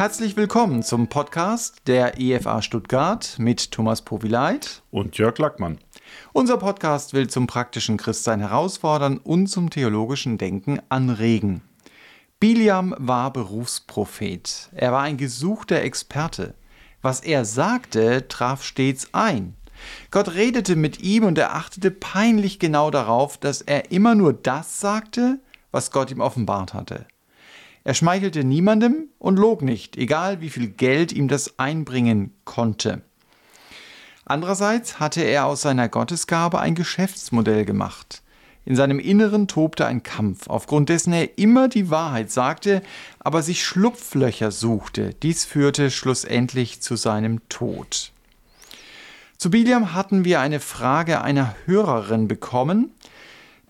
Herzlich willkommen zum Podcast der EFA Stuttgart mit Thomas Povileit und Jörg Lackmann. Unser Podcast will zum praktischen Christsein herausfordern und zum theologischen Denken anregen. Biliam war Berufsprophet. Er war ein gesuchter Experte. Was er sagte, traf stets ein. Gott redete mit ihm und er achtete peinlich genau darauf, dass er immer nur das sagte, was Gott ihm offenbart hatte. Er schmeichelte niemandem und log nicht, egal wie viel Geld ihm das einbringen konnte. Andererseits hatte er aus seiner Gottesgabe ein Geschäftsmodell gemacht. In seinem Inneren tobte ein Kampf, aufgrund dessen er immer die Wahrheit sagte, aber sich Schlupflöcher suchte. Dies führte schlussendlich zu seinem Tod. Zu Biliam hatten wir eine Frage einer Hörerin bekommen.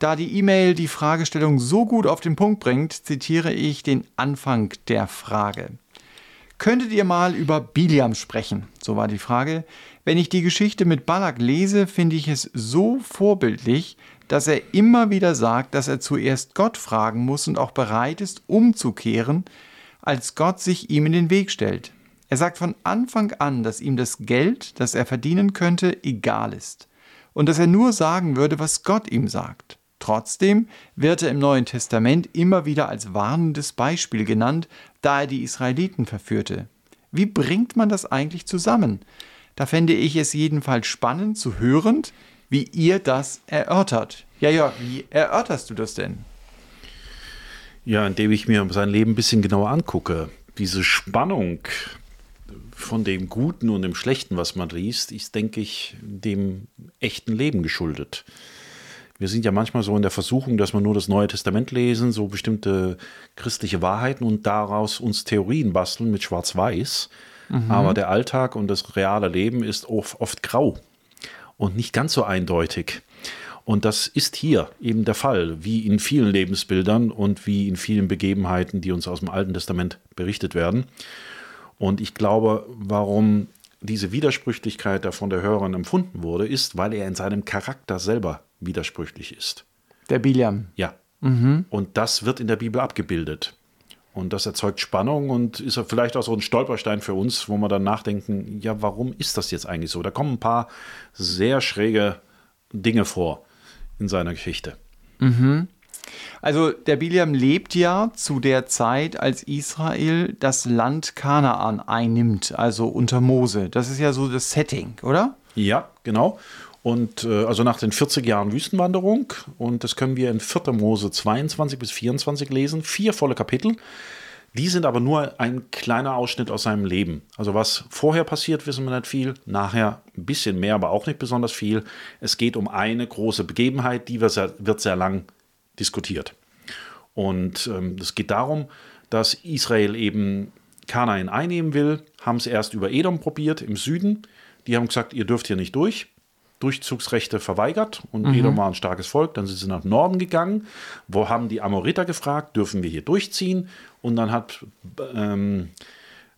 Da die E-Mail die Fragestellung so gut auf den Punkt bringt, zitiere ich den Anfang der Frage. Könntet ihr mal über Biliam sprechen? So war die Frage. Wenn ich die Geschichte mit Balak lese, finde ich es so vorbildlich, dass er immer wieder sagt, dass er zuerst Gott fragen muss und auch bereit ist, umzukehren, als Gott sich ihm in den Weg stellt. Er sagt von Anfang an, dass ihm das Geld, das er verdienen könnte, egal ist und dass er nur sagen würde, was Gott ihm sagt. Trotzdem wird er im Neuen Testament immer wieder als warnendes Beispiel genannt, da er die Israeliten verführte. Wie bringt man das eigentlich zusammen? Da fände ich es jedenfalls spannend zu hören, wie ihr das erörtert. Ja, ja, wie erörterst du das denn? Ja, indem ich mir sein Leben ein bisschen genauer angucke. Diese Spannung von dem Guten und dem Schlechten, was man liest, ist, denke ich, dem echten Leben geschuldet. Wir sind ja manchmal so in der Versuchung, dass wir nur das Neue Testament lesen, so bestimmte christliche Wahrheiten und daraus uns Theorien basteln mit Schwarz-Weiß. Mhm. Aber der Alltag und das reale Leben ist oft, oft grau und nicht ganz so eindeutig. Und das ist hier eben der Fall, wie in vielen Lebensbildern und wie in vielen Begebenheiten, die uns aus dem Alten Testament berichtet werden. Und ich glaube, warum diese Widersprüchlichkeit da von der Hörerin empfunden wurde, ist, weil er in seinem Charakter selber widersprüchlich ist. Der Biliam. Ja. Mhm. Und das wird in der Bibel abgebildet. Und das erzeugt Spannung und ist vielleicht auch so ein Stolperstein für uns, wo wir dann nachdenken, ja, warum ist das jetzt eigentlich so? Da kommen ein paar sehr schräge Dinge vor in seiner Geschichte. Mhm. Also der Biliam lebt ja zu der Zeit, als Israel das Land Kanaan einnimmt, also unter Mose. Das ist ja so das Setting, oder? Ja, genau. Und äh, also nach den 40 Jahren Wüstenwanderung, und das können wir in 4. Mose 22 bis 24 lesen, vier volle Kapitel. Die sind aber nur ein kleiner Ausschnitt aus seinem Leben. Also was vorher passiert, wissen wir nicht viel. Nachher ein bisschen mehr, aber auch nicht besonders viel. Es geht um eine große Begebenheit, die wird sehr, wird sehr lang diskutiert. Und ähm, es geht darum, dass Israel eben Kanain einnehmen will, haben es erst über Edom probiert im Süden. Die haben gesagt, ihr dürft hier nicht durch. Durchzugsrechte verweigert und mhm. Edom war ein starkes Volk. Dann sind sie nach Norden gegangen, wo haben die Amoriter gefragt, dürfen wir hier durchziehen? Und dann hat ähm,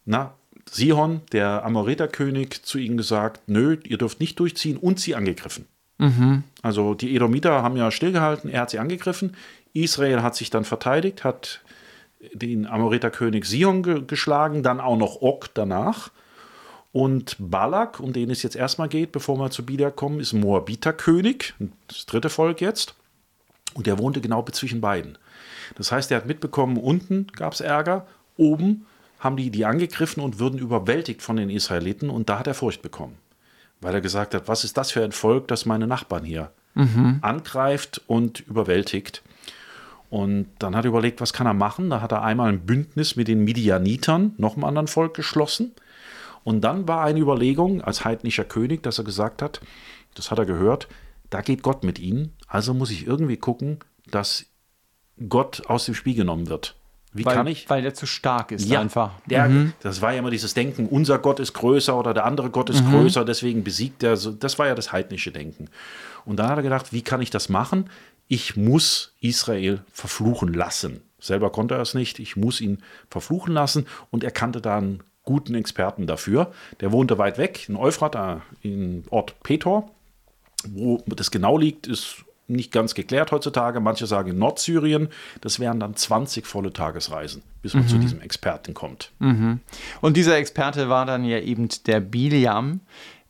na, Sihon, der Amoriter-König, zu ihnen gesagt, nö, ihr dürft nicht durchziehen und sie angegriffen. Mhm. Also die Edomiter haben ja stillgehalten, er hat sie angegriffen. Israel hat sich dann verteidigt, hat den Amoriter-König Sion ge geschlagen, dann auch noch Og danach. Und Balak, um den es jetzt erstmal geht, bevor wir zu Bida kommen, ist Moabiter-König, das dritte Volk jetzt. Und der wohnte genau zwischen beiden. Das heißt, er hat mitbekommen, unten gab es Ärger, oben haben die die angegriffen und würden überwältigt von den Israeliten und da hat er Furcht bekommen weil er gesagt hat, was ist das für ein Volk, das meine Nachbarn hier mhm. angreift und überwältigt. Und dann hat er überlegt, was kann er machen. Da hat er einmal ein Bündnis mit den Midianitern, noch einem anderen Volk, geschlossen. Und dann war eine Überlegung als heidnischer König, dass er gesagt hat, das hat er gehört, da geht Gott mit ihnen. Also muss ich irgendwie gucken, dass Gott aus dem Spiel genommen wird. Wie weil, kann ich? Weil der zu stark ist ja, einfach. Der, mhm. Das war ja immer dieses Denken, unser Gott ist größer oder der andere Gott ist mhm. größer, deswegen besiegt er. Das war ja das heidnische Denken. Und dann hat er gedacht, wie kann ich das machen? Ich muss Israel verfluchen lassen. Selber konnte er es nicht. Ich muss ihn verfluchen lassen. Und er kannte da einen guten Experten dafür. Der wohnte weit weg in Euphrat, im Ort Petor. Wo das genau liegt, ist nicht ganz geklärt heutzutage. Manche sagen in Nordsyrien. Das wären dann 20 volle Tagesreisen, bis man zu diesem Experten kommt. Und dieser Experte war dann ja eben der Biliam.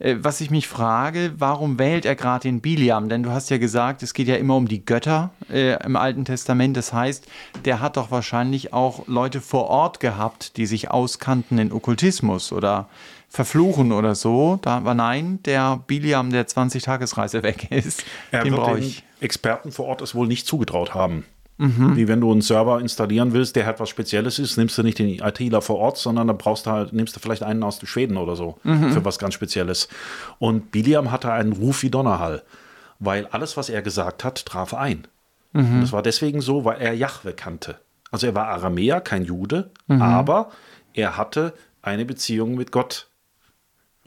Äh, Was ich mich frage, warum wählt er gerade den Biliam? Denn du hast ja gesagt, es geht ja immer um die Götter äh, im Alten Testament. Das heißt, der hat doch wahrscheinlich auch Leute vor Ort gehabt, die sich auskannten in Okkultismus oder Verfluchen oder so. Da aber nein, der Biliam, der 20-Tagesreise weg ist, Er den brauche ich. Experten vor Ort es wohl nicht zugetraut haben. Wie wenn du einen Server installieren willst, der halt was Spezielles ist, nimmst du nicht den ITler vor Ort, sondern dann brauchst du halt, nimmst du vielleicht einen aus Schweden oder so für was ganz Spezielles. Und Biliam hatte einen Ruf wie Donnerhall, weil alles, was er gesagt hat, traf ein. Und das war deswegen so, weil er Jahwe kannte. Also er war Aramäer, kein Jude, aber er hatte eine Beziehung mit Gott.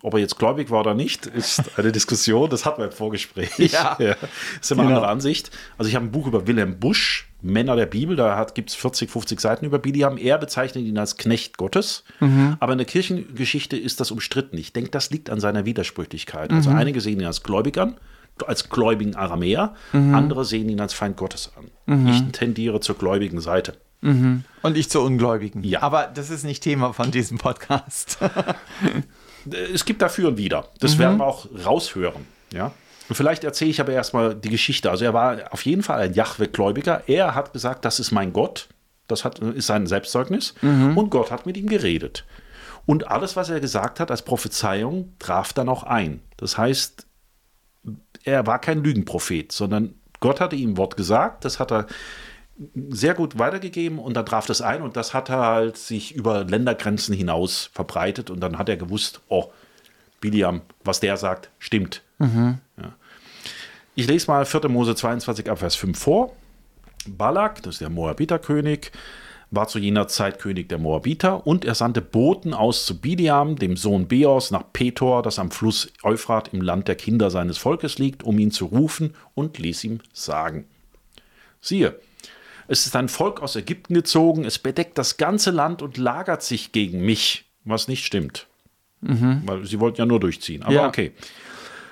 Ob er jetzt gläubig war oder nicht, ist eine Diskussion. Das hatten wir im Vorgespräch. Ja. Das ist immer eine Genau. andere Ansicht. Also ich habe ein Buch über Wilhelm Busch, Männer der Bibel. Da gibt es 40, 50 Seiten über Biliam. Er bezeichnet ihn als Knecht Gottes. Aber in der Kirchengeschichte ist das umstritten. Ich denke, das liegt an seiner Widersprüchlichkeit. Also einige sehen ihn als gläubig an, als gläubigen Aramäer. Andere sehen ihn als Feind Gottes an. Ich tendiere zur gläubigen Seite. Und ich zur Ungläubigen. Ja. Aber das ist nicht Thema von diesem Podcast. es gibt dafür und wieder. Das werden wir auch raushören. Ja? Vielleicht erzähle ich aber erstmal die Geschichte. Also er war auf jeden Fall ein Jahwe-Gläubiger. Er hat gesagt, das ist mein Gott. Das hat, ist sein Selbstzeugnis. Und Gott hat mit ihm geredet. Und alles, was er gesagt hat als Prophezeiung, traf dann auch ein. Das heißt, er war kein Lügenprophet, sondern Gott hatte ihm Wort gesagt, das hat er sehr gut weitergegeben und dann traf das ein und das hat er halt sich über Ländergrenzen hinaus verbreitet und dann hat er gewusst, oh, Biliam, was der sagt, stimmt. Ja. Ich lese mal 4. Mose 22 ab Vers 5 vor. Balak, das ist der Moabiterkönig, war zu jener Zeit König der Moabiter und er sandte Boten aus zu Biliam, dem Sohn Beos, nach Petor, das am Fluss Euphrat im Land der Kinder seines Volkes liegt, um ihn zu rufen und ließ ihm sagen. Siehe, es ist ein Volk aus Ägypten gezogen, es bedeckt das ganze Land und lagert sich gegen mich, was nicht stimmt. Weil sie wollten ja nur durchziehen. Aber Ja. okay.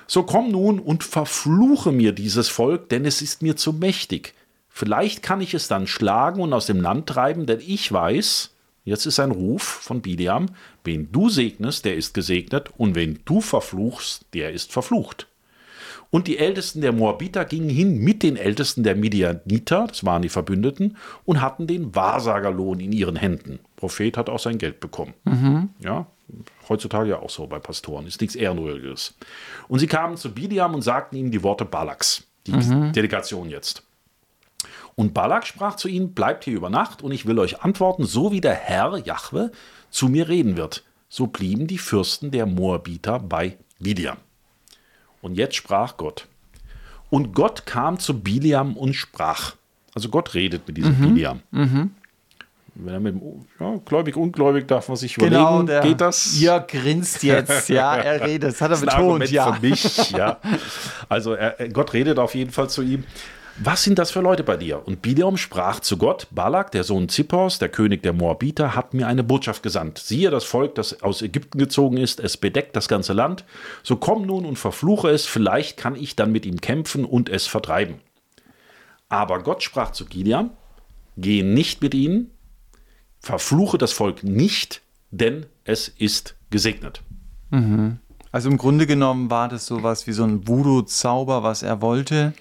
So komm nun und verfluche mir dieses Volk, denn es ist mir zu mächtig. Vielleicht kann ich es dann schlagen und aus dem Land treiben, denn ich weiß, jetzt ist ein Ruf von Biliam, wen du segnest, der ist gesegnet, und wen du verfluchst, der ist verflucht. Und die Ältesten der Moabiter gingen hin mit den Ältesten der Midianiter, das waren die Verbündeten, und hatten den Wahrsagerlohn in ihren Händen. Prophet hat auch sein Geld bekommen. Ja, heutzutage ja auch so bei Pastoren, ist nichts Ehrenrühriges. Und sie kamen zu Biliam und sagten ihm die Worte Balaks, die Delegation jetzt. Und Balak sprach zu ihnen, bleibt hier über Nacht und ich will euch antworten, so wie der Herr, Jahwe, zu mir reden wird. So blieben die Fürsten der Moabiter bei Biliam. Und jetzt sprach Gott. Und Gott kam zu Biliam und sprach. Also Gott redet mit diesem Biliam. Wenn er mit dem, ja, gläubig, ungläubig darf man sich überlegen, Genau, der geht das? Jörg grinst jetzt. Ja, er redet. Das hat er Das betont, Argument ja. für mich, ja. Also er- Gott redet auf jeden Fall zu ihm. Was sind das für Leute bei dir? Und Bileam sprach zu Gott, Balak, der Sohn Zippors, der König der Moabiter, hat mir eine Botschaft gesandt. Siehe, das Volk, das aus Ägypten gezogen ist, es bedeckt das ganze Land. So komm nun und verfluche es, vielleicht kann ich dann mit ihm kämpfen und es vertreiben. Aber Gott sprach zu Gideon, geh nicht mit ihnen, verfluche das Volk nicht, denn es ist gesegnet. Also im Grunde genommen war das sowas wie so ein Voodoo-Zauber, was er wollte.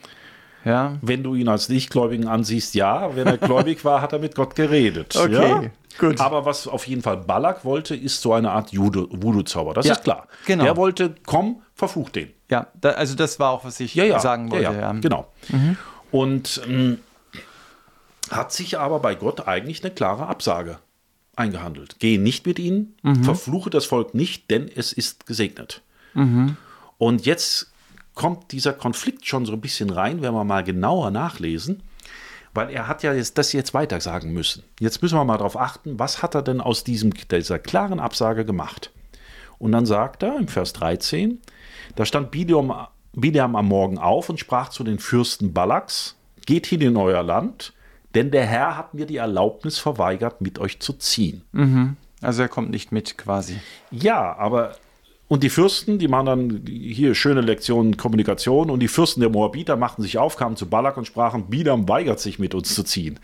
Ja. Wenn du ihn als Nichtgläubigen ansiehst, ja. Wenn er gläubig war, hat er mit Gott geredet. Okay, ja? gut. Aber was auf jeden Fall Balak wollte, ist so eine Art Voodoo-Zauber. Das Ja, ist klar. genau. Der wollte, komm, verfluch den. Ja, da, also das war auch, was ich Ja, sagen wollte. ja, Ja. Genau. Und ähm, hat sich aber bei Gott eigentlich eine klare Absage eingehandelt. Geh nicht mit ihnen, verfluche das Volk nicht, denn es ist gesegnet. Und jetzt kommt dieser Konflikt schon so ein bisschen rein, wenn wir mal genauer nachlesen, weil er hat ja jetzt das jetzt weiter sagen müssen. Jetzt müssen wir mal darauf achten, was hat er denn aus diesem, dieser klaren Absage gemacht? Und dann sagt er im Vers 13, da stand Bileam, Bileam am Morgen auf und sprach zu den Fürsten Balaks, geht hin in euer Land, denn der Herr hat mir die Erlaubnis verweigert, mit euch zu ziehen. Also er kommt nicht mit quasi. Ja, aber Und die Fürsten, die machen dann hier schöne Lektionen Kommunikation und die Fürsten der Moabiter machten sich auf, kamen zu Balak und sprachen, Bilam weigert sich mit uns zu ziehen.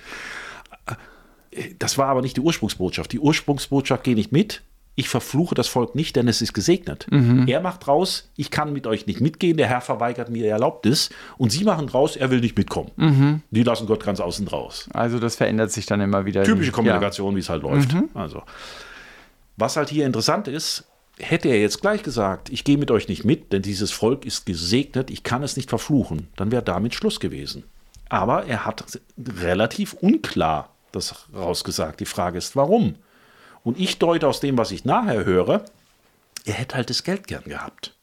Das war aber nicht die Ursprungsbotschaft. Die Ursprungsbotschaft geht nicht mit. Ich verfluche das Volk nicht, denn es ist gesegnet. Er macht raus, ich kann mit euch nicht mitgehen, der Herr verweigert mir Erlaubnis. Und sie machen raus, er will nicht mitkommen. Die lassen Gott ganz außen raus. Also das verändert sich dann immer wieder. Typische Ja. Kommunikation, wie es halt läuft. Also, was halt hier interessant ist, hätte er jetzt gleich gesagt, ich gehe mit euch nicht mit, denn dieses Volk ist gesegnet, ich kann es nicht verfluchen, dann wäre damit Schluss gewesen. Aber er hat relativ unklar das rausgesagt. Die Frage ist, warum? Und ich deute aus dem, was ich nachher höre, er hätte halt das Geld gern gehabt.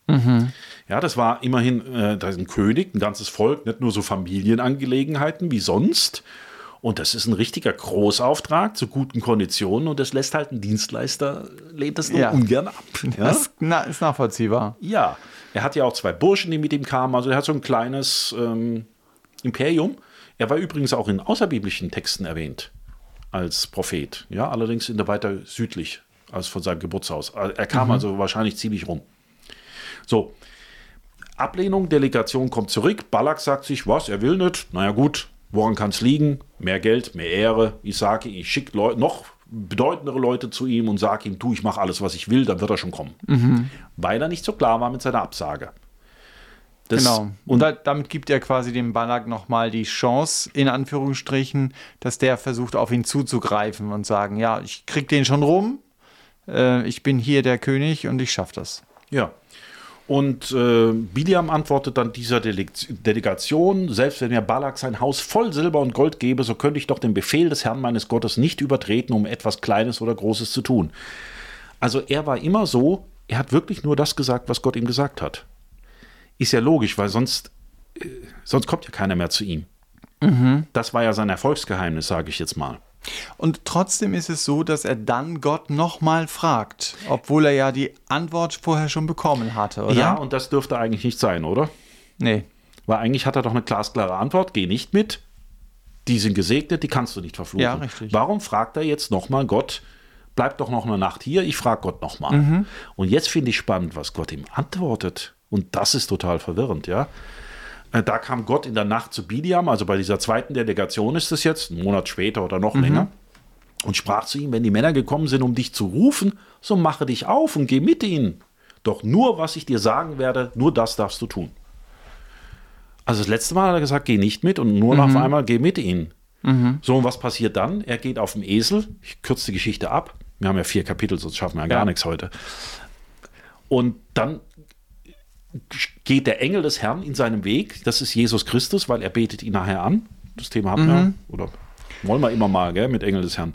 Ja, das war immerhin äh, da ist ein König, ein ganzes Volk, nicht nur so Familienangelegenheiten wie sonst. Und das ist ein richtiger Großauftrag zu guten Konditionen und das lässt halt ein Dienstleister, lehnt das nur Ja. ungern ab. Ja? Das ist nachvollziehbar. ja, er hat ja auch zwei Burschen, die mit ihm kamen, also er hat so ein kleines ähm, Imperium. Er war übrigens auch in außerbiblischen Texten erwähnt als Prophet, ja, allerdings in der weiter südlich als von seinem Geburtshaus. Er kam also wahrscheinlich ziemlich rum. So, Ablehnung, Delegation kommt zurück. Balak sagt sich, was, er will nicht. Naja gut, woran kann es liegen? Mehr Geld, mehr Ehre. Ich sage, ich schicke noch bedeutendere Leute zu ihm und sage ihm, du, ich mache alles, was ich will, dann wird er schon kommen. Weil er nicht so klar war mit seiner Absage. Das- Genau. Und da, damit gibt er quasi dem Balak nochmal die Chance, in Anführungsstrichen, dass der versucht, auf ihn zuzugreifen und sagen, ja, ich krieg den schon rum, äh, ich bin hier der König und ich schaff das. Ja. Und äh, Biliam antwortet dann dieser Dele Delegation, selbst wenn mir Balak sein Haus voll Silber und Gold gebe, so könnte ich doch den Befehl des Herrn meines Gottes nicht übertreten, um etwas Kleines oder Großes zu tun. Also er war immer so, er hat wirklich nur das gesagt, was Gott ihm gesagt hat. Ist ja logisch, weil sonst, äh, sonst kommt ja keiner mehr zu ihm. Das war ja sein Erfolgsgeheimnis, sage ich jetzt mal. Und trotzdem ist es so, dass er dann Gott nochmal fragt, obwohl er ja die Antwort vorher schon bekommen hatte, oder? Ja, und das dürfte eigentlich nicht sein, oder? Nee. Weil eigentlich hat er doch eine glasklare Antwort, geh nicht mit. Die sind gesegnet, die kannst du nicht verfluchen. Ja, richtig. Warum fragt er jetzt nochmal Gott, bleib doch noch eine Nacht hier, ich frage Gott nochmal. Und jetzt finde ich spannend, was Gott ihm antwortet. Und das ist total verwirrend, ja. Äh, Da kam Gott in der Nacht zu Bidiam, also bei dieser zweiten Delegation ist es jetzt, einen Monat später oder noch länger, und sprach zu ihm, wenn die Männer gekommen sind, um dich zu rufen, so mache dich auf und geh mit ihnen. Doch nur, was ich dir sagen werde, nur das darfst du tun. Also das letzte Mal hat er gesagt, geh nicht mit und nur noch auf einmal geh mit ihnen. So, und was passiert dann? Er geht auf dem Esel, ich kürze die Geschichte ab, wir haben ja vier Kapitel, sonst schaffen wir ja gar Ja. nichts heute. Und dann geht der Engel des Herrn in seinem Weg, das ist Jesus Christus, weil er betet ihn nachher an. Das Thema haben wir, oder wollen wir immer mal, gell, mit Engel des Herrn.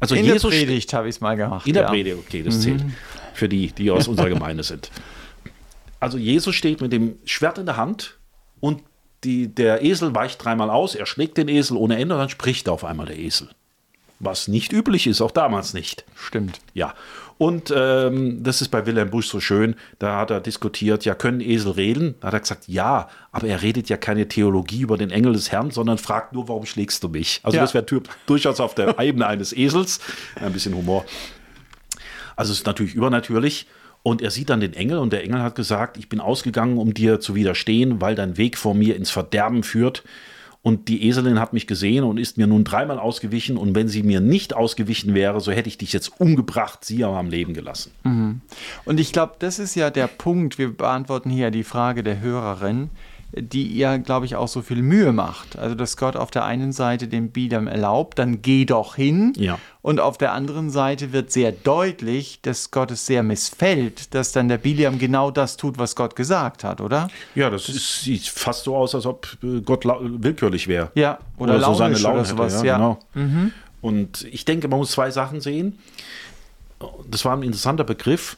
Also In Jesus der Predigt habe ich es mal gemacht. in der ja. Predigt, okay, das zählt. Für die, die aus unserer Gemeinde sind. Also Jesus steht mit dem Schwert in der Hand und die, der Esel weicht dreimal aus, er schlägt den Esel ohne Ende und dann spricht auf einmal der Esel. Was nicht üblich ist, auch damals nicht. Stimmt. Ja, und ähm, das ist bei Wilhelm Busch so schön, da hat er diskutiert, ja, können Esel reden? Da hat er gesagt, ja, aber er redet ja keine Theologie über den Engel des Herrn, sondern fragt nur, warum schlägst du mich? Also Ja. das wäre durchaus auf der Ebene eines Esels, ein bisschen Humor. Also es ist natürlich übernatürlich. Und er sieht dann den Engel und der Engel hat gesagt, ich bin ausgegangen, um dir zu widerstehen, weil dein Weg vor mir ins Verderben führt. Und die Eselin hat mich gesehen und ist mir nun dreimal ausgewichen. Und wenn sie mir nicht ausgewichen wäre, so hätte ich dich jetzt umgebracht, sie aber am Leben gelassen. Und ich glaube, das ist ja der Punkt. Wir beantworten hier die Frage der Hörerin, die ihr, glaube ich, auch so viel Mühe macht. Also, dass Gott auf der einen Seite dem Bilam erlaubt, dann geh doch hin. Ja. Und auf der anderen Seite wird sehr deutlich, dass Gott es sehr missfällt, dass dann der Biliam genau das tut, was Gott gesagt hat, oder? Ja, das, ist, sieht fast so aus, als ob äh, Gott willkürlich wäre. Ja, oder, so seine Laune oder sowas. hätte, ja. ja, genau. Und ich denke, man muss zwei Sachen sehen. Das war ein interessanter Begriff.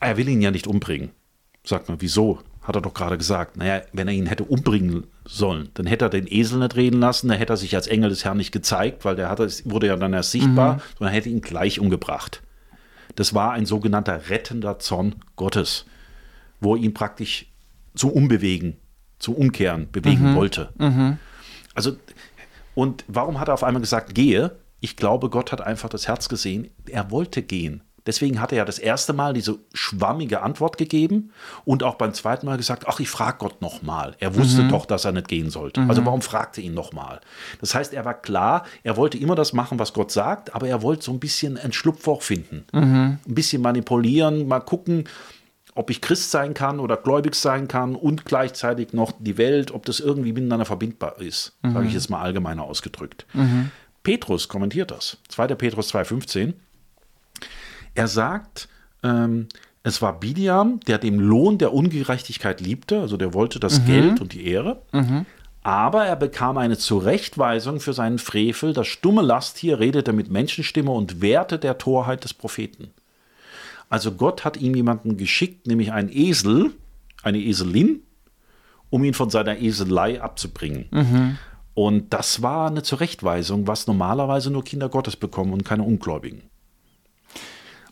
Er will ihn ja nicht umbringen. Sagt man, wieso? Hat er doch gerade gesagt. Naja, wenn er ihn hätte umbringen sollen, dann hätte er den Esel nicht reden lassen, dann hätte er sich als Engel des Herrn nicht gezeigt, weil der hatte, wurde ja dann erst sichtbar, sondern hätte ihn gleich umgebracht. Das war ein sogenannter rettender Zorn Gottes, wo er ihn praktisch zum Umbewegen, zum Umkehren bewegen wollte. Also, und warum hat er auf einmal gesagt, gehe? Ich glaube, Gott hat einfach das Herz gesehen. Er wollte gehen. Deswegen hat er ja das erste Mal diese schwammige Antwort gegeben und auch beim zweiten Mal gesagt, ach, ich frage Gott nochmal. Er wusste mhm. doch, dass er nicht gehen sollte. Mhm. Also warum fragte ihn nochmal? Das heißt, er war klar, er wollte immer das machen, was Gott sagt, aber er wollte so ein bisschen ein Schlupfloch finden. Mhm. Ein bisschen manipulieren, mal gucken, ob ich Christ sein kann oder gläubig sein kann und gleichzeitig noch die Welt, ob das irgendwie miteinander verbindbar ist, mhm. sage ich jetzt mal allgemeiner ausgedrückt. Mhm. Petrus kommentiert das. 2. Petrus 2,15. Er sagt, ähm, es war Bidiam, der dem Lohn der Ungerechtigkeit liebte, also der wollte das mhm. Geld und die Ehre. Mhm. Aber er bekam eine Zurechtweisung für seinen Frevel. Das stumme Lasttier redete mit Menschenstimme und wehrte der Torheit des Propheten. Also Gott hat ihm jemanden geschickt, nämlich einen Esel, eine Eselin, um ihn von seiner Eselei abzubringen. Mhm. Und das war eine Zurechtweisung, was normalerweise nur Kinder Gottes bekommen und keine Ungläubigen.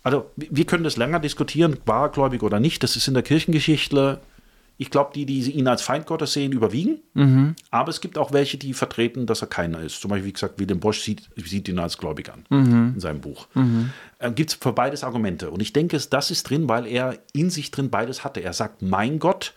Also wir können das länger diskutieren, war gläubig oder nicht. Das ist in der Kirchengeschichte ich glaube, die, die ihn als Feind Gottes sehen, überwiegen. Mhm. Aber es gibt auch welche, die vertreten, dass er keiner ist. Zum Beispiel, wie gesagt, Wilhelm Bosch sieht, sieht ihn als gläubig an mhm. in seinem Buch. Mhm. Äh, gibt es für beides Argumente. Und ich denke, das ist drin, weil er in sich drin beides hatte. Er sagt, mein Gott,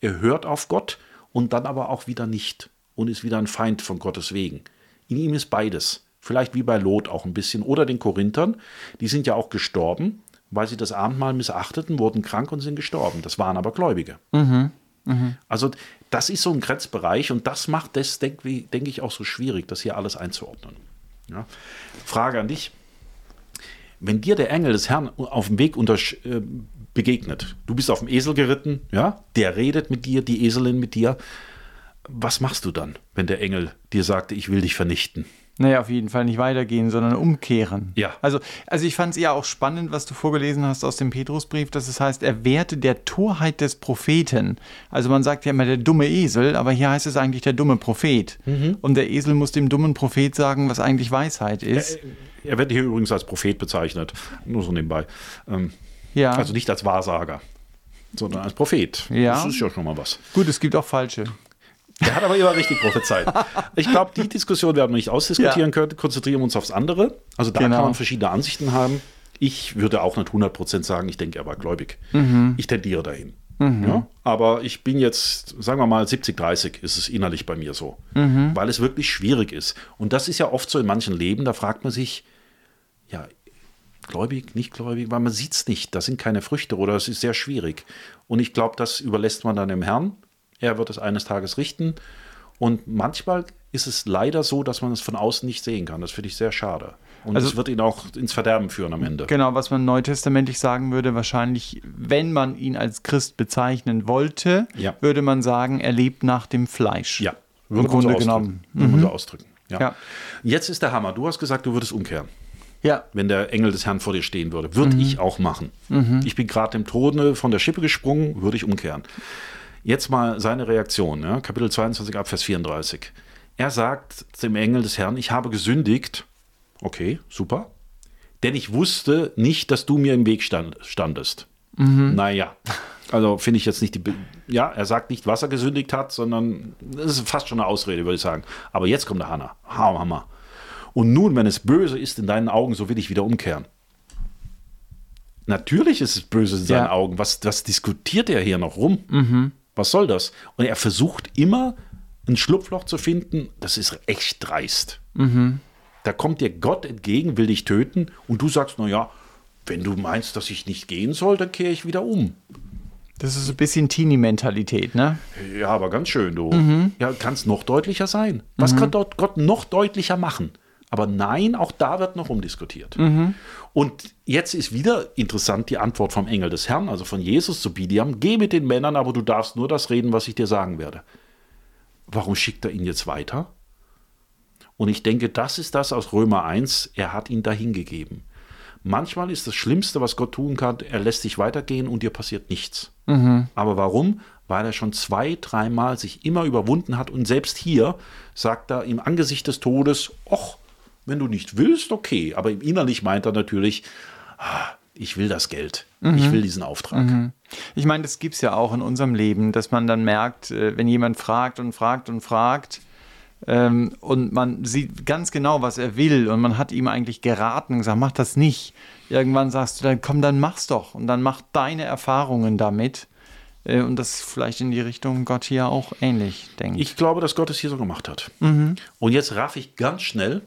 er hört auf Gott und dann aber auch wieder nicht und ist wieder ein Feind von Gottes wegen. In ihm ist beides. Vielleicht wie bei Lot auch ein bisschen. Oder den Korinthern, die sind ja auch gestorben weil sie das Abendmahl missachteten, wurden krank und sind gestorben. Das waren aber Gläubige. Mhm. Mhm. Also das ist so ein Grenzbereich und das macht das, denke denk ich, auch so schwierig, das hier alles einzuordnen. Ja. Frage an dich. Wenn dir der Engel des Herrn auf dem Weg äh, begegnet, du bist auf dem Esel geritten, ja, der redet mit dir, die Eselin mit dir, was machst du dann, wenn der Engel dir sagte, ich will dich vernichten? Naja, auf jeden Fall nicht weitergehen, sondern umkehren. Ja. Also, also ich fand es ja auch spannend, was du vorgelesen hast aus dem Petrusbrief, dass es heißt, er wehrte der Torheit des Propheten. Also man sagt ja immer der dumme Esel, aber hier heißt es eigentlich der dumme Prophet. Mhm. Und der Esel muss dem dummen Prophet sagen, was eigentlich Weisheit ist. Er, er wird hier übrigens als Prophet bezeichnet, nur so nebenbei. Ähm, ja. Also nicht als Wahrsager sondern als Prophet. Ja. Das ist ja schon mal was. Gut, es gibt auch falsche. Der hat aber immer richtig prophezeit. Ich glaube, die Diskussion werden wir nicht ausdiskutieren ja. können. Konzentrieren wir uns aufs andere. Also da genau. kann man verschiedene Ansichten haben. Ich würde auch nicht 100% sagen, ich denke, er war gläubig. Mhm. Ich tendiere dahin. Mhm. Ja, aber ich bin jetzt, sagen wir mal, 70-30 ist es innerlich bei mir so, mhm. weil es wirklich schwierig ist. Und das ist ja oft so in manchen Leben, da fragt man sich, ja, gläubig, nicht gläubig, weil man sieht es nicht, da sind keine Früchte oder es ist sehr schwierig. Und ich glaube, das überlässt man dann dem Herrn er wird es eines Tages richten. Und manchmal ist es leider so, dass man es von außen nicht sehen kann. Das finde ich sehr schade. Und also, es wird ihn auch ins Verderben führen am Ende. Genau, was man neutestamentlich sagen würde, wahrscheinlich, wenn man ihn als Christ bezeichnen wollte, ja. würde man sagen, er lebt nach dem Fleisch. Ja, im Grunde so genommen. Würde man so ausdrücken. Ja. ja. Jetzt ist der Hammer. Du hast gesagt, du würdest umkehren. Ja. Wenn der Engel des Herrn vor dir stehen würde. Würde mhm. ich auch machen. Mhm. Ich bin gerade dem Tode von der Schippe gesprungen, würde ich umkehren. Jetzt mal seine Reaktion, ja? Kapitel 22 Abvers 34. Er sagt dem Engel des Herrn, ich habe gesündigt. Okay, super. Denn ich wusste nicht, dass du mir im Weg stand, standest. Mhm. Naja, also finde ich jetzt nicht die. Be ja, er sagt nicht, was er gesündigt hat, sondern das ist fast schon eine Ausrede, würde ich sagen. Aber jetzt kommt der Hanna. Hammer. Und nun, wenn es böse ist in deinen Augen, so will ich wieder umkehren. Natürlich ist es böse in seinen ja. Augen. Was, was diskutiert er hier noch rum? Mhm. Was soll das? Und er versucht immer ein Schlupfloch zu finden. Das ist echt dreist. Mhm. Da kommt dir Gott entgegen, will dich töten und du sagst, naja, wenn du meinst, dass ich nicht gehen soll, dann kehre ich wieder um. Das ist ein bisschen Teenie-Mentalität, ne? Ja, aber ganz schön, du. Mhm. Ja, kann es noch deutlicher sein. Was mhm. kann dort Gott noch deutlicher machen? Aber nein, auch da wird noch umdiskutiert. Mhm. Und jetzt ist wieder interessant die Antwort vom Engel des Herrn, also von Jesus zu Bidiam: Geh mit den Männern, aber du darfst nur das reden, was ich dir sagen werde. Warum schickt er ihn jetzt weiter? Und ich denke, das ist das aus Römer 1. Er hat ihn dahin gegeben. Manchmal ist das Schlimmste, was Gott tun kann, er lässt dich weitergehen und dir passiert nichts. Mhm. Aber warum? Weil er schon zwei, dreimal sich immer überwunden hat und selbst hier sagt er im Angesicht des Todes, och, wenn du nicht willst, okay. Aber innerlich meint er natürlich, ah, ich will das Geld. Mhm. Ich will diesen Auftrag. Mhm. Ich meine, das gibt es ja auch in unserem Leben, dass man dann merkt, äh, wenn jemand fragt und fragt und fragt, Ähm, und man sieht ganz genau, was er will. Und man hat ihm eigentlich geraten und gesagt, mach das nicht. Irgendwann sagst du dann, komm, dann mach's doch. Und dann mach deine Erfahrungen damit. Äh, und das ist vielleicht in die Richtung Gott hier auch ähnlich denkt. Ich glaube, dass Gott es hier so gemacht hat. Und jetzt raff ich ganz schnell.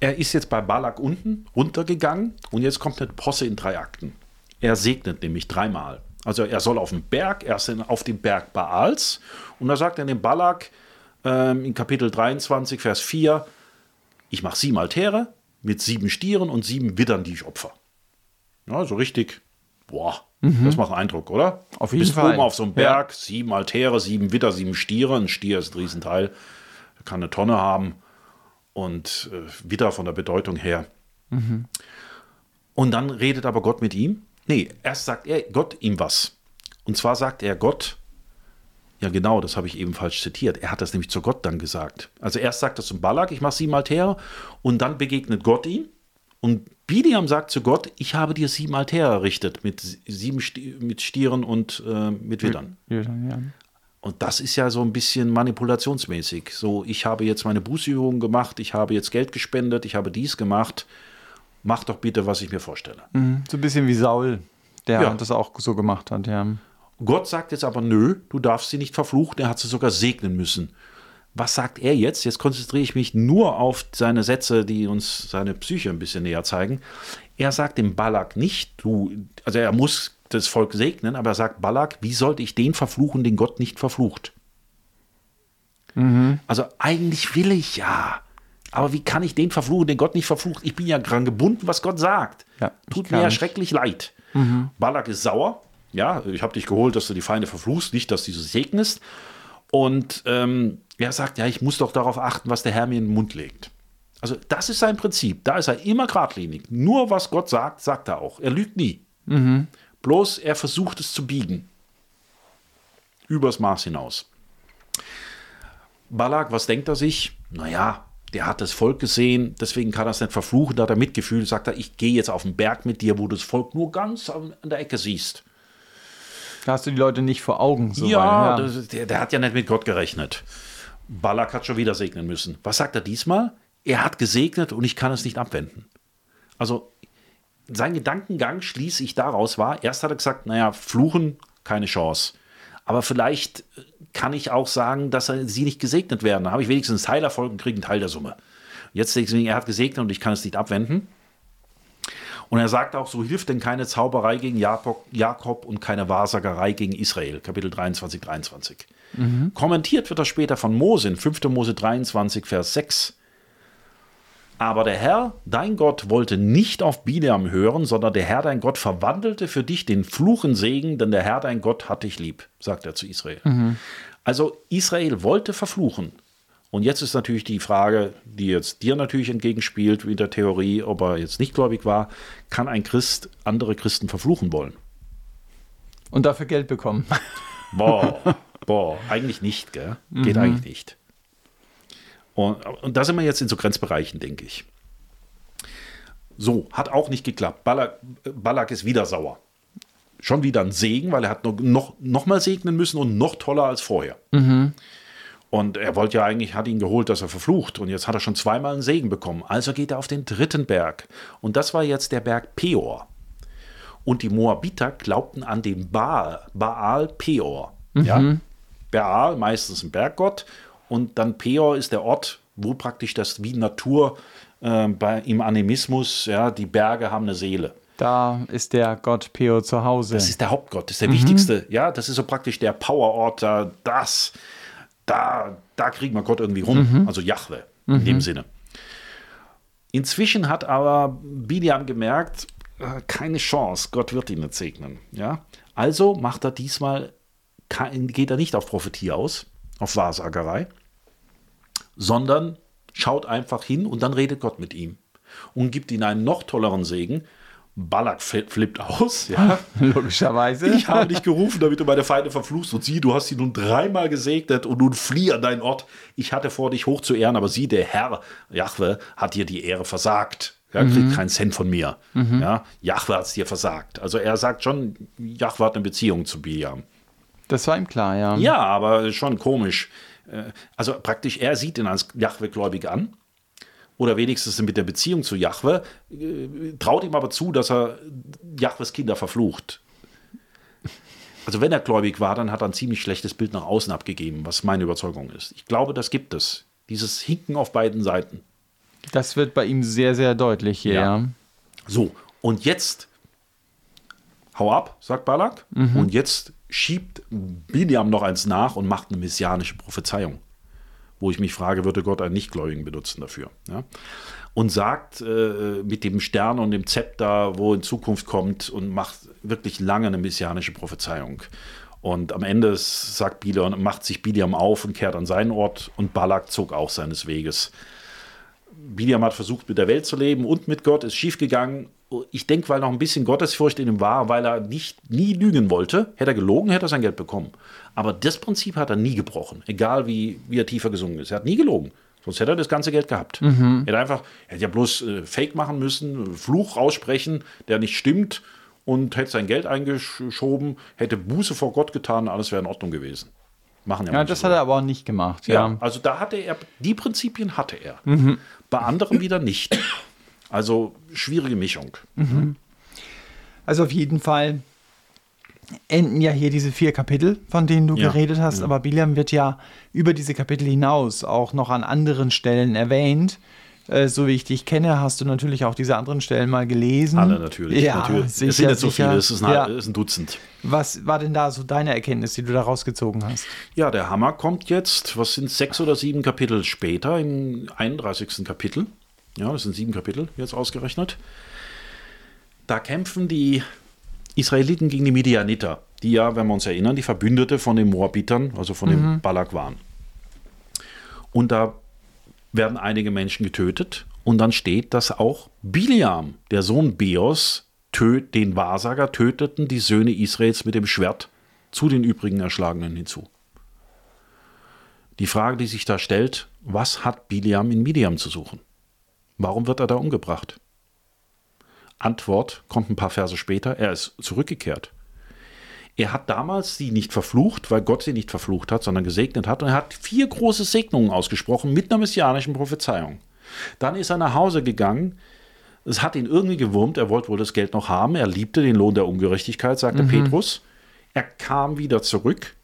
Er ist jetzt bei Balak unten runtergegangen und jetzt kommt eine Posse in drei Akten. Er segnet nämlich dreimal. Also er soll auf den Berg, er ist auf dem Berg Baals und da sagt er dem Balak ähm, in Kapitel 23, Vers 4, ich mache sieben Altäre mit sieben Stieren und sieben Widdern, die ich opfer. Ja, so richtig, boah, das macht Eindruck, oder? Auf jeden bist Fall. oben auf so einem Berg, sieben Altäre, sieben Widder, sieben Stiere. Ein Stier ist ein Riesenteil, kann eine Tonne haben und äh, Widder von der Bedeutung her. Und dann redet aber Gott mit ihm. Nee, erst sagt er Gott ihm was. Und zwar sagt er Gott, ja genau, das habe ich eben falsch zitiert. Er hat das nämlich zu Gott dann gesagt. Also erst sagt er zum Balak, ich mache sieben Altäre und dann begegnet Gott ihm. Und Biliam sagt zu Gott, ich habe dir sieben Altäre errichtet mit sieben Sti mit Stieren und äh, mit Widdern. Ja, ja. Und das ist ja so ein bisschen manipulationsmäßig. So, ich habe jetzt meine Bußübungen gemacht, ich habe jetzt Geld gespendet, ich habe dies gemacht. Mach doch bitte, was ich mir vorstelle. Mhm. So ein bisschen wie Saul, der Ja. das auch so gemacht hat, ja. Gott sagt jetzt aber, nö, du darfst sie nicht verfluchen, er hat sie sogar segnen müssen. Was sagt er jetzt? Jetzt konzentriere ich mich nur auf seine Sätze, die uns seine Psyche ein bisschen näher zeigen. Er sagt dem Balak nicht, du, also er muss das Volk segnen, aber er sagt Balak, wie sollte ich den verfluchen, den Gott nicht verflucht? Also eigentlich will ich ja. Aber wie kann ich den verfluchen, den Gott nicht verflucht? Ich bin ja dran gebunden, was Gott sagt. Ja, Tut mir ja nicht. schrecklich leid. Balak ist sauer. Ja, ich habe dich geholt, dass du die Feinde verfluchst, nicht, dass du sie segnest. Und ähm, er sagt, ja, ich muss doch darauf achten, was der Herr mir in den Mund legt. Also das ist sein Prinzip. Da ist er immer geradlinig. Nur was Gott sagt, sagt er auch. Er lügt nie. Bloß er versucht es zu biegen. Übers Maß hinaus. Balak, was denkt er sich? Naja, der hat das Volk gesehen, deswegen kann er es nicht verfluchen, da hat er Mitgefühl, sagt er, ich gehe jetzt auf den Berg mit dir, wo du das Volk nur ganz an, der Ecke siehst. Da hast du die Leute nicht vor Augen. So ja, Das, der, der hat ja nicht mit Gott gerechnet. Balak hat schon wieder segnen müssen. Was sagt er diesmal? Er hat gesegnet und ich kann es nicht abwenden. Also sein Gedankengang schließe ich daraus war, erst hat er gesagt, naja, fluchen, keine Chance. Aber vielleicht äh, kann ich auch sagen, dass sie nicht gesegnet werden. Da habe ich wenigstens einen Teilerfolg und kriege einen Teil der Summe. Jetzt deswegen, er hat gesegnet und ich kann es nicht abwenden. Und er sagt auch, so hilft denn keine Zauberei gegen Jakob, Jakob und keine Wahrsagerei gegen Israel. Kapitel 23, 23. Kommentiert wird das später von Mose in 5. Mose 23, Vers 6. Aber der Herr, dein Gott, wollte nicht auf Bileam hören, sondern der Herr, dein Gott, verwandelte für dich den Fluch in Segen, denn der Herr, dein Gott, hat dich lieb, sagt er zu Israel. Also Israel wollte verfluchen. Und jetzt ist natürlich die Frage, die jetzt dir natürlich entgegenspielt, mit der Theorie, ob er jetzt nicht gläubig war, kann ein Christ andere Christen verfluchen wollen? Und dafür Geld bekommen. Boah, boah, eigentlich nicht, gell? Geht eigentlich nicht. Und, und da sind wir jetzt in so Grenzbereichen, denke ich. So, hat auch nicht geklappt. Balak, Balak ist wieder sauer. Schon wieder ein Segen, weil er hat noch, noch, noch mal segnen müssen und noch toller als vorher. Und er wollte ja eigentlich, hat ihn geholt, dass er verflucht. Und jetzt hat er schon zweimal einen Segen bekommen. Also geht er auf den dritten Berg. Und das war jetzt der Berg Peor. Und die Moabiter glaubten an den Baal, Baal Peor. Ja? Baal, meistens ein Berggott. Und dann Peor ist der Ort, wo praktisch das wie Natur äh, bei, im Animismus, ja, die Berge haben eine Seele. Da ist der Gott Peo zu Hause. Das ist der Hauptgott, das ist der wichtigste. Ja, das ist so praktisch der Powerort, da, das, da, da kriegen wir Gott irgendwie rum. Also Jahwe in dem Sinne. Inzwischen hat aber Biliam gemerkt, äh, keine Chance, Gott wird ihn nicht segnen. Ja? Also macht er diesmal, geht er nicht auf Prophetie aus, auf Wahrsagerei, sondern schaut einfach hin und dann redet Gott mit ihm und gibt ihm einen noch tolleren Segen. Balak fl- flippt aus, ja. Logischerweise. Ich habe dich gerufen, damit du meine Feinde verfluchst. Und sieh, du hast sie nun dreimal gesegnet und nun flieh an deinen Ort. Ich hatte vor, dich hoch zu ehren, aber sieh, der Herr, Jahwe, hat dir die Ehre versagt. Er kriegt keinen Cent von mir. Ja, Jahwe hat es dir versagt. Also er sagt schon, Jahwe hat eine Beziehung zu Biliam. Das war ihm klar, ja. Ja, aber schon komisch. äh, also praktisch, er sieht ihn als Jahwe-Gläubig an oder wenigstens mit der Beziehung zu Jahwe, äh, traut ihm aber zu, dass er Jahwes Kinder verflucht. Also wenn er gläubig war, dann hat er ein ziemlich schlechtes Bild nach außen abgegeben, was meine Überzeugung ist. Ich glaube, das gibt es. Dieses Hinken auf beiden Seiten. Das wird bei ihm sehr, sehr deutlich hier. Ja. So, und jetzt hau ab, sagt Balak. Mhm. Und jetzt schiebt Biliam noch eins nach und macht eine messianische Prophezeiung wo ich mich frage, würde Gott einen Nichtgläubigen benutzen dafür? Ja? Und sagt äh, mit dem Stern und dem Zepter, wo in Zukunft kommt und macht wirklich lange eine messianische Prophezeiung. Und am Ende sagt Biliam, macht sich Biliam auf und kehrt an seinen Ort und Balak zog auch seines Weges. Biliam hat versucht, mit der Welt zu leben und mit Gott, ist schiefgegangen. Ich denke, weil noch ein bisschen Gottesfurcht in ihm war, weil er nicht, nie lügen wollte. Hätte er gelogen, hätte er sein Geld bekommen. Aber das Prinzip hat er nie gebrochen, egal wie, wie er tiefer gesungen ist. Er hat nie gelogen. Sonst hätte er das ganze Geld gehabt. Mhm. Er hätte einfach, er hätte ja bloß äh, Fake machen müssen, Fluch aussprechen, der nicht stimmt und hätte sein Geld eingeschoben, hätte Buße vor Gott getan, alles wäre in Ordnung gewesen. Machen ja, ja das so. hat er aber auch nicht gemacht. Ja. ja. also da hatte er, die Prinzipien hatte er. Mhm. Bei anderen wieder nicht. Also schwierige Mischung. Mhm. Also auf jeden Fall enden ja hier diese vier Kapitel, von denen du ja, geredet hast, ja. aber Biliam wird ja über diese Kapitel hinaus auch noch an anderen Stellen erwähnt. Äh, so wie ich dich kenne, hast du natürlich auch diese anderen Stellen mal gelesen. Alle natürlich. Ja, natürlich. Sicher, es sind nicht so viele, es ist, ein, ja. ist ein Dutzend. Was war denn da so deine Erkenntnis, die du da rausgezogen hast? Ja, der Hammer kommt jetzt, was sind sechs oder sieben Kapitel später, im 31. Kapitel. Ja, das sind sieben Kapitel jetzt ausgerechnet. Da kämpfen die Israeliten gegen die Midianiter, die ja, wenn wir uns erinnern, die Verbündete von den Moabitern, also von mhm. Balak waren. Und da werden einige Menschen getötet und dann steht, dass auch Biliam, der Sohn Beos, den Wahrsager töteten die Söhne Israels mit dem Schwert zu den übrigen Erschlagenen hinzu. Die Frage, die sich da stellt, was hat Biliam in Midian zu suchen? Warum wird er da umgebracht? Antwort kommt ein paar Verse später, er ist zurückgekehrt. Er hat damals sie nicht verflucht, weil Gott sie nicht verflucht hat, sondern gesegnet hat. Und er hat vier große Segnungen ausgesprochen mit einer messianischen Prophezeiung. Dann ist er nach Hause gegangen. Es hat ihn irgendwie gewurmt. Er wollte wohl das Geld noch haben. Er liebte den Lohn der Ungerechtigkeit, sagte mhm. Petrus. Er kam wieder zurück.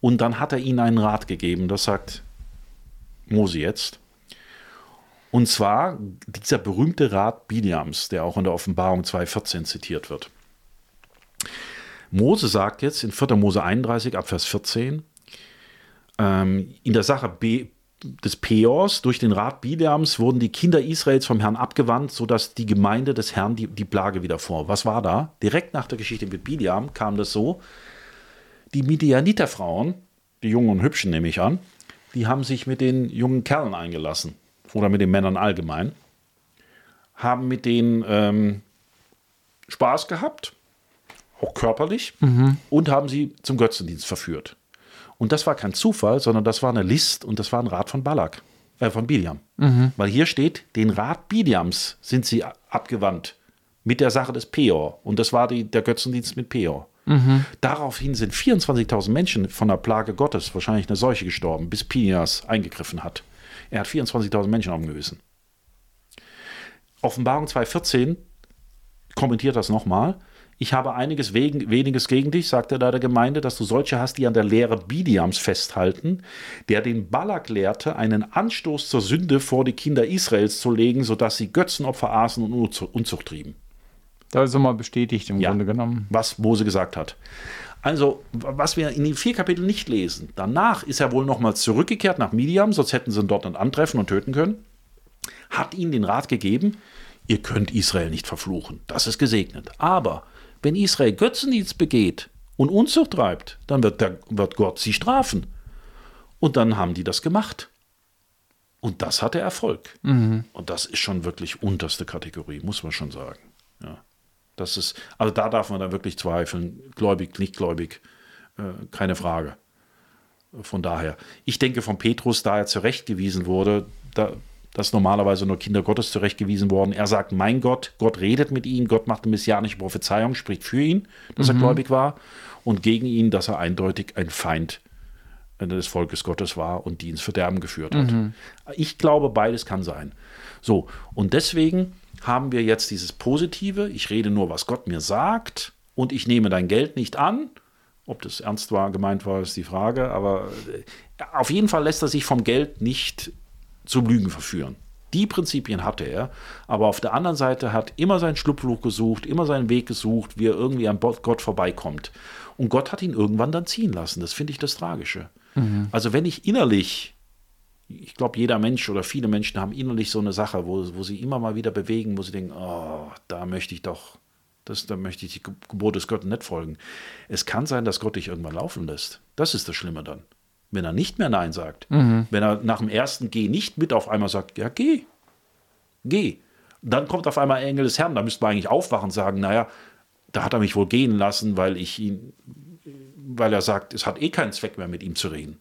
Und dann hat er ihnen einen Rat gegeben. Das sagt Mose jetzt. Und zwar dieser berühmte Rat Biliams, der auch in der Offenbarung 2,14 zitiert wird. Mose sagt jetzt in 4. Mose 31 ab Vers 14, ähm, in der Sache B des Peors durch den Rat Biliams wurden die Kinder Israels vom Herrn abgewandt, sodass die Gemeinde des Herrn die, die Plage wieder vor. Was war da? Direkt nach der Geschichte mit Biliam kam das so, die Midianiterfrauen, die jungen und hübschen nehme ich an, die haben sich mit den jungen Kerlen eingelassen oder mit den Männern allgemein, haben mit denen ähm, Spaß gehabt, auch körperlich, mhm. und haben sie zum Götzendienst verführt. Und das war kein Zufall, sondern das war eine List und das war ein Rat von Balak, äh, von Biliam. Mhm. Weil hier steht, den Rat Biliams sind sie abgewandt mit der Sache des Peor. Und das war die, der Götzendienst mit Peor. Mhm. Daraufhin sind 24.000 Menschen von der Plage Gottes, wahrscheinlich eine Seuche, gestorben, bis Pinias eingegriffen hat. Er hat 24.000 Menschen Gewissen. Offenbarung 2,14 kommentiert das nochmal. Ich habe einiges wegen, weniges gegen dich, sagt er da der Gemeinde, dass du solche hast, die an der Lehre Bidiams festhalten, der den Balak lehrte, einen Anstoß zur Sünde vor die Kinder Israels zu legen, sodass sie Götzenopfer aßen und Unzucht trieben. Das ist mal bestätigt im ja, Grunde genommen. Was Mose gesagt hat. Also, was wir in den vier Kapiteln nicht lesen. Danach ist er wohl nochmal zurückgekehrt nach Midian, sonst hätten sie ihn dort dann antreffen und töten können. Hat ihnen den Rat gegeben, ihr könnt Israel nicht verfluchen. Das ist gesegnet. Aber wenn Israel Götzendienst begeht und Unzucht treibt, dann wird, der, wird Gott sie strafen. Und dann haben die das gemacht. Und das hatte Erfolg. Mhm. Und das ist schon wirklich unterste Kategorie, muss man schon sagen. Ja. Das ist, also da darf man dann wirklich zweifeln. Gläubig, nicht gläubig, äh, keine Frage. Von daher, ich denke von Petrus, da er zurechtgewiesen wurde, da, dass normalerweise nur Kinder Gottes zurechtgewiesen worden. Er sagt, mein Gott, Gott redet mit ihm, Gott macht eine messianische Prophezeiung, spricht für ihn, dass mhm. er gläubig war, und gegen ihn, dass er eindeutig ein Feind des Volkes Gottes war und die ins Verderben geführt hat. Mhm. Ich glaube, beides kann sein. So, und deswegen haben wir jetzt dieses Positive, ich rede nur, was Gott mir sagt und ich nehme dein Geld nicht an. Ob das ernst war, gemeint war, ist die Frage, aber äh, auf jeden Fall lässt er sich vom Geld nicht zum Lügen verführen. Die Prinzipien hatte er, aber auf der anderen Seite hat immer seinen Schlupfloch gesucht, immer seinen Weg gesucht, wie er irgendwie an Gott vorbeikommt. Und Gott hat ihn irgendwann dann ziehen lassen. Das finde ich das Tragische. Mhm. Also wenn ich innerlich, ich glaube, jeder Mensch oder viele Menschen haben innerlich so eine Sache, wo, wo sie immer mal wieder bewegen, wo sie denken, oh, da möchte ich doch, das, da möchte ich die Gebot des Gottes nicht folgen. Es kann sein, dass Gott dich irgendwann laufen lässt. Das ist das Schlimme dann. Wenn er nicht mehr Nein sagt, mhm. wenn er nach dem ersten Geh nicht mit auf einmal sagt, ja, geh, geh. Dann kommt auf einmal Engel des Herrn, da müsste man eigentlich aufwachen und sagen, naja, da hat er mich wohl gehen lassen, weil ich ihn, weil er sagt, es hat eh keinen Zweck mehr, mit ihm zu reden.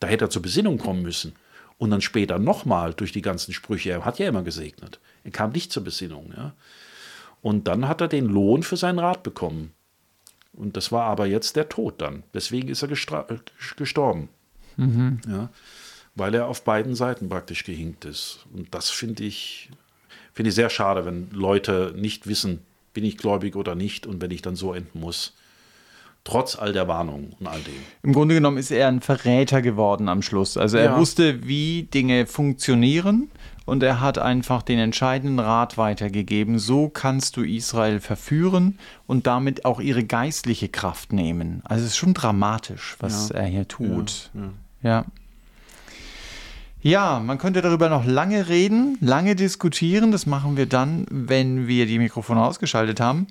Da hätte er zur Besinnung kommen müssen. Und dann später nochmal durch die ganzen Sprüche. Er hat ja immer gesegnet. Er kam nicht zur Besinnung. Ja. Und dann hat er den Lohn für seinen Rat bekommen. Und das war aber jetzt der Tod dann. Deswegen ist er gestorben. Mhm. Ja, weil er auf beiden Seiten praktisch gehinkt ist. Und das finde ich, find ich sehr schade, wenn Leute nicht wissen, bin ich gläubig oder nicht und wenn ich dann so enden muss. Trotz all der Warnungen und all dem. Im Grunde genommen ist er ein Verräter geworden am Schluss. Also er ja. wusste, wie Dinge funktionieren und er hat einfach den entscheidenden Rat weitergegeben. So kannst du Israel verführen und damit auch ihre geistliche Kraft nehmen. Also es ist schon dramatisch, was ja. er hier tut. ja. ja. Ja, man könnte darüber noch lange reden, lange diskutieren. Das machen wir dann, wenn wir die Mikrofone ausgeschaltet haben.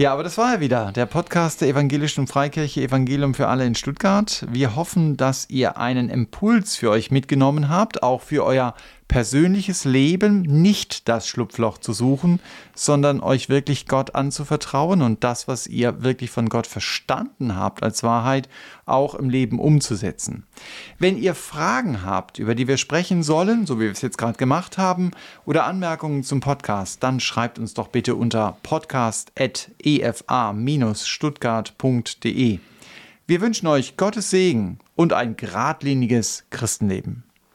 Ja, aber das war ja wieder der Podcast der Evangelischen Freikirche Evangelium für alle in Stuttgart. Wir hoffen, dass ihr einen Impuls für euch mitgenommen habt, auch für euer persönliches Leben nicht das Schlupfloch zu suchen, sondern euch wirklich Gott anzuvertrauen und das, was ihr wirklich von Gott verstanden habt als Wahrheit, auch im Leben umzusetzen. Wenn ihr Fragen habt, über die wir sprechen sollen, so wie wir es jetzt gerade gemacht haben, oder Anmerkungen zum Podcast, dann schreibt uns doch bitte unter podcast.efa-stuttgart.de. Wir wünschen euch Gottes Segen und ein geradliniges Christenleben.